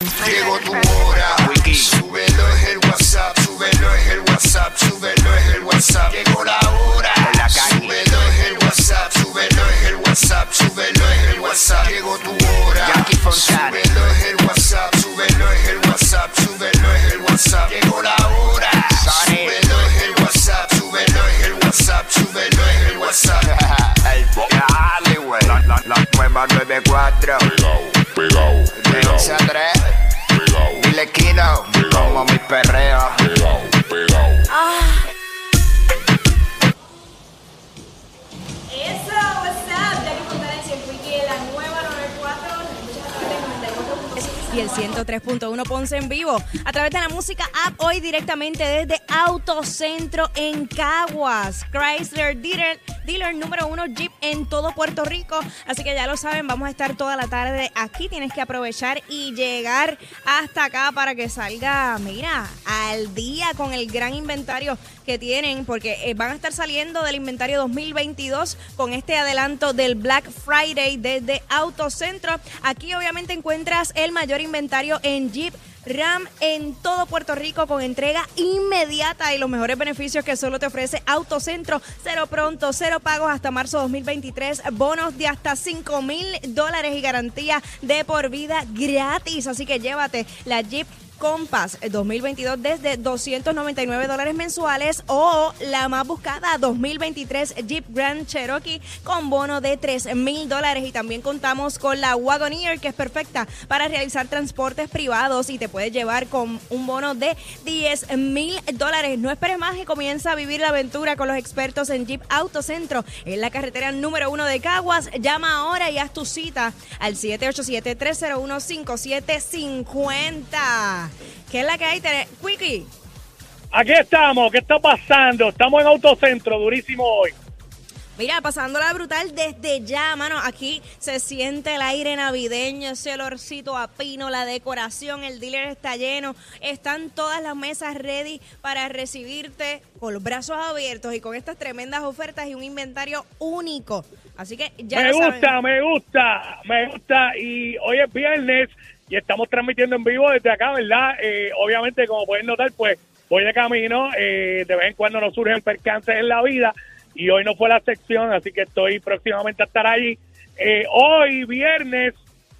Llegó tu hora, súbelo es el WhatsApp, súbelo es el WhatsApp, súbelo es el WhatsApp. Llegó la hora, súbelo es el WhatsApp, súbelo es el WhatsApp, súbelo es el WhatsApp. Llegó tu hora, súbelo es el WhatsApp, súbelo es el WhatsApp, súbelo es el WhatsApp. Llegó la hora, súbelo es el WhatsApp, súbelo es el WhatsApp, súbelo es el WhatsApp. Dale, güey. La, la, la nueva 94. Y el 103.1 Ponce en vivo. A través de la música app, hoy directamente desde Autocentro en Caguas. Chrysler Dealer, dealer número uno Jeep en todo Puerto Rico. Así que ya lo saben, vamos a estar toda la tarde aquí. Tienes que aprovechar y llegar hasta acá para que salga, mira, al día con el gran inventario que tienen, porque eh, van a estar saliendo del inventario 2022 con este adelanto del Black Friday desde Autocentro. Aquí obviamente encuentras el mayor inventario en Jeep. Ram en todo Puerto Rico con entrega inmediata y los mejores beneficios que solo te ofrece Autocentro. Cero pronto, cero pagos hasta marzo 2023. Bonos de hasta 5 mil dólares y garantía de por vida gratis. Así que llévate la Jeep Compass 2022 desde 299 dólares mensuales o la más buscada 2023 Jeep Grand Cherokee con bono de 3 mil dólares y también contamos con la Wagoneer que es perfecta para realizar transportes privados y te puedes llevar con un bono de 10 mil dólares. No esperes más y comienza a vivir la aventura con los expertos en Jeep Autocentro en la carretera número uno de Caguas. Llama ahora y haz tu cita al 787-301-5750. ¿Qué es la que hay? Quickie. Aquí estamos, ¿qué está pasando? Estamos en Autocentro, durísimo hoy. Mira, pasándola brutal desde ya, mano. Aquí se siente el aire navideño, ese olorcito a pino, la decoración, el dealer está lleno. Están todas las mesas ready para recibirte con los brazos abiertos y con estas tremendas ofertas y un inventario único. Así que ya me saben. gusta, me gusta, me gusta. Y hoy es viernes y estamos transmitiendo en vivo desde acá, ¿verdad? Eh, obviamente, como pueden notar, pues voy de camino. eh, de vez en cuando nos surgen percances en la vida y hoy no fue la sección, así que estoy próximamente a estar allí. Eh, hoy viernes,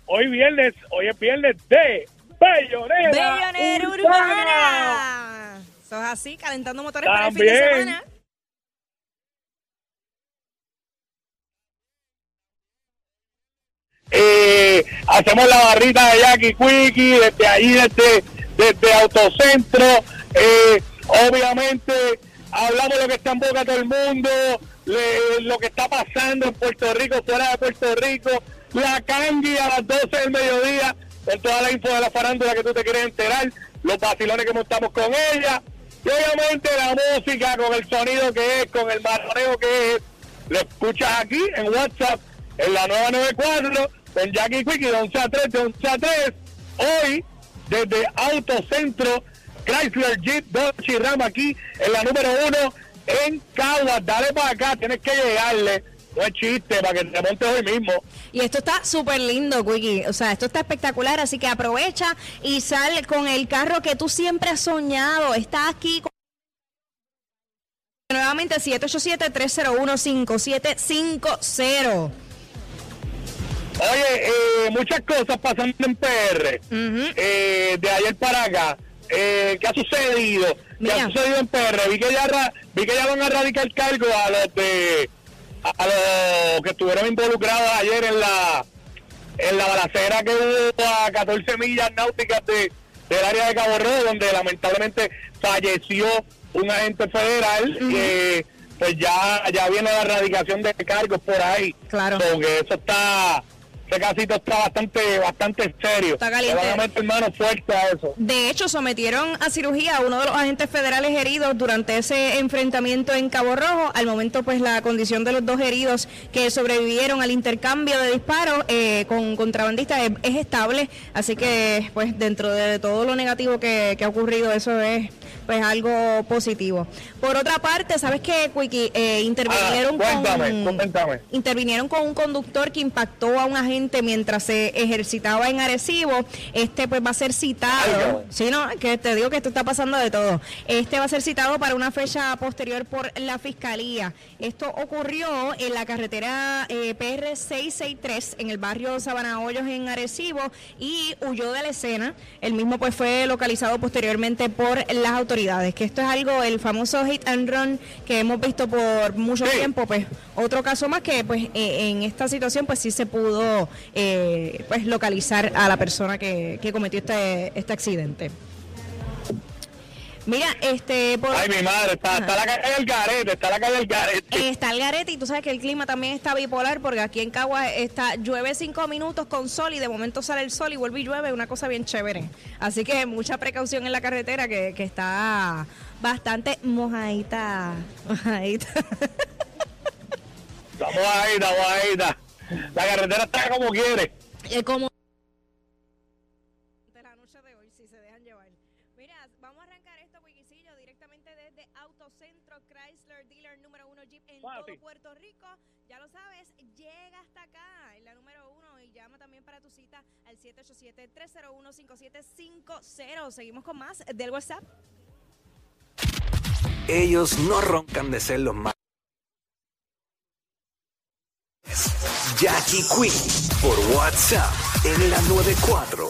hoy viernes, hoy es viernes de Bellonera, Bellonera Urbana. Eso es así, calentando motores para el fin de También. semana. Eh, hacemos la barrita de Jackie Quickie desde ahí, desde, desde Autocentro. Eh, obviamente, hablamos lo que está en boca todo el mundo, lo que está pasando en Puerto Rico, fuera de Puerto Rico, la cangui a las 12 del mediodía, con toda la info de la farándula que tú te quieres enterar, los vacilones que montamos con ella, y obviamente la música, con el sonido que es, con el marroneo que es, lo escuchas aquí en WhatsApp, en la 994, con Jackie Quickie, de 11 a 3, de 11 a 3. Hoy, desde Autocentro, Chrysler Jeep Dodge y Ram aquí, en la número uno, en Caguas. Dale para acá, tienes que llegarle. No es chiste, para que te montes hoy mismo. Y esto está súper lindo, Quickie. O sea, esto está espectacular, así que aprovecha y sal con el carro que tú siempre has soñado. Está aquí con... Nuevamente 787-301-5750. Oye, eh, muchas cosas pasando en PR. Eh, eh, de ayer para acá, eh, ¿qué ha sucedido? ¿Qué Mira. ha sucedido en PR? Vi que ya, vi que ya van a radicar cargo a los de a, los que estuvieron involucrados ayer en la en la balacera que hubo a 14 millas náuticas de, del área de Cabo Rojo, donde lamentablemente falleció un agente federal que pues ya ya viene la erradicación de cargos por ahí. Claro. Porque eso está, ese casito está bastante bastante serio. Está caliente. Mano fuerte a eso. De hecho, sometieron a cirugía a uno de los agentes federales heridos durante ese enfrentamiento en Cabo Rojo. Al momento, pues la condición de los dos heridos que sobrevivieron al intercambio de disparos eh, con contrabandistas es, es estable. Así que, pues dentro de todo lo negativo que, que ha ocurrido, eso es pues algo positivo. Por otra parte, ¿sabes qué, Quickie? Eh, intervinieron Ah, cuéntame, con... cuéntame. Intervinieron con un conductor que impactó a un agente mientras se ejercitaba en Arecibo. Este pues va a ser Ay, citado. cabrón. Sí, no, que te digo que esto está pasando de todo. Este va a ser citado para una fecha posterior por la fiscalía. Esto ocurrió en la carretera eh, PR 663 en el barrio Sabana Hoyos en Arecibo y huyó de la escena. El mismo pues fue localizado posteriormente por las autoridades. Que esto es algo, el famoso hit and run que hemos visto por mucho Sí. tiempo, pues otro caso más que pues eh, en esta situación pues sí se pudo eh, pues localizar a la persona que, que cometió este, este accidente. Mira, este por Ay, mi madre, está, está la calle del garete, está la calle del garete. eh, está el garete y tú sabes que el clima también está bipolar porque aquí en Cagua está llueve cinco minutos con sol y de momento sale el sol y vuelve y llueve, una cosa bien chévere. Así que mucha precaución en la carretera que, que está bastante mojadita. mojadita. Estamos ahí, estamos ahí. La carretera está como quiere. Eh, como Mira, vamos a arrancar esto, Wikicillo, directamente desde Autocentro Chrysler Dealer número uno Jeep en todo Puerto Rico. Ya lo sabes, llega hasta acá, en la número uno, y llama también para tu cita al 787-301-5750. Seguimos con más del WhatsApp. Ellos no roncan de ser los más. Jackie Quinn por WhatsApp en la 94.